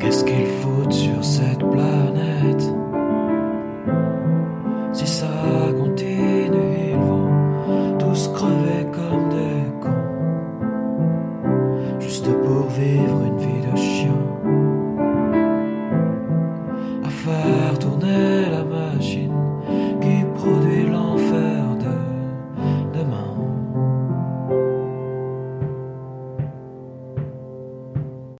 Qu'est-ce qu'il faut sur cette planète? Si ça continue, ils vont tous crever comme des cons. Juste pour vivre une vie de chien. À faire tourner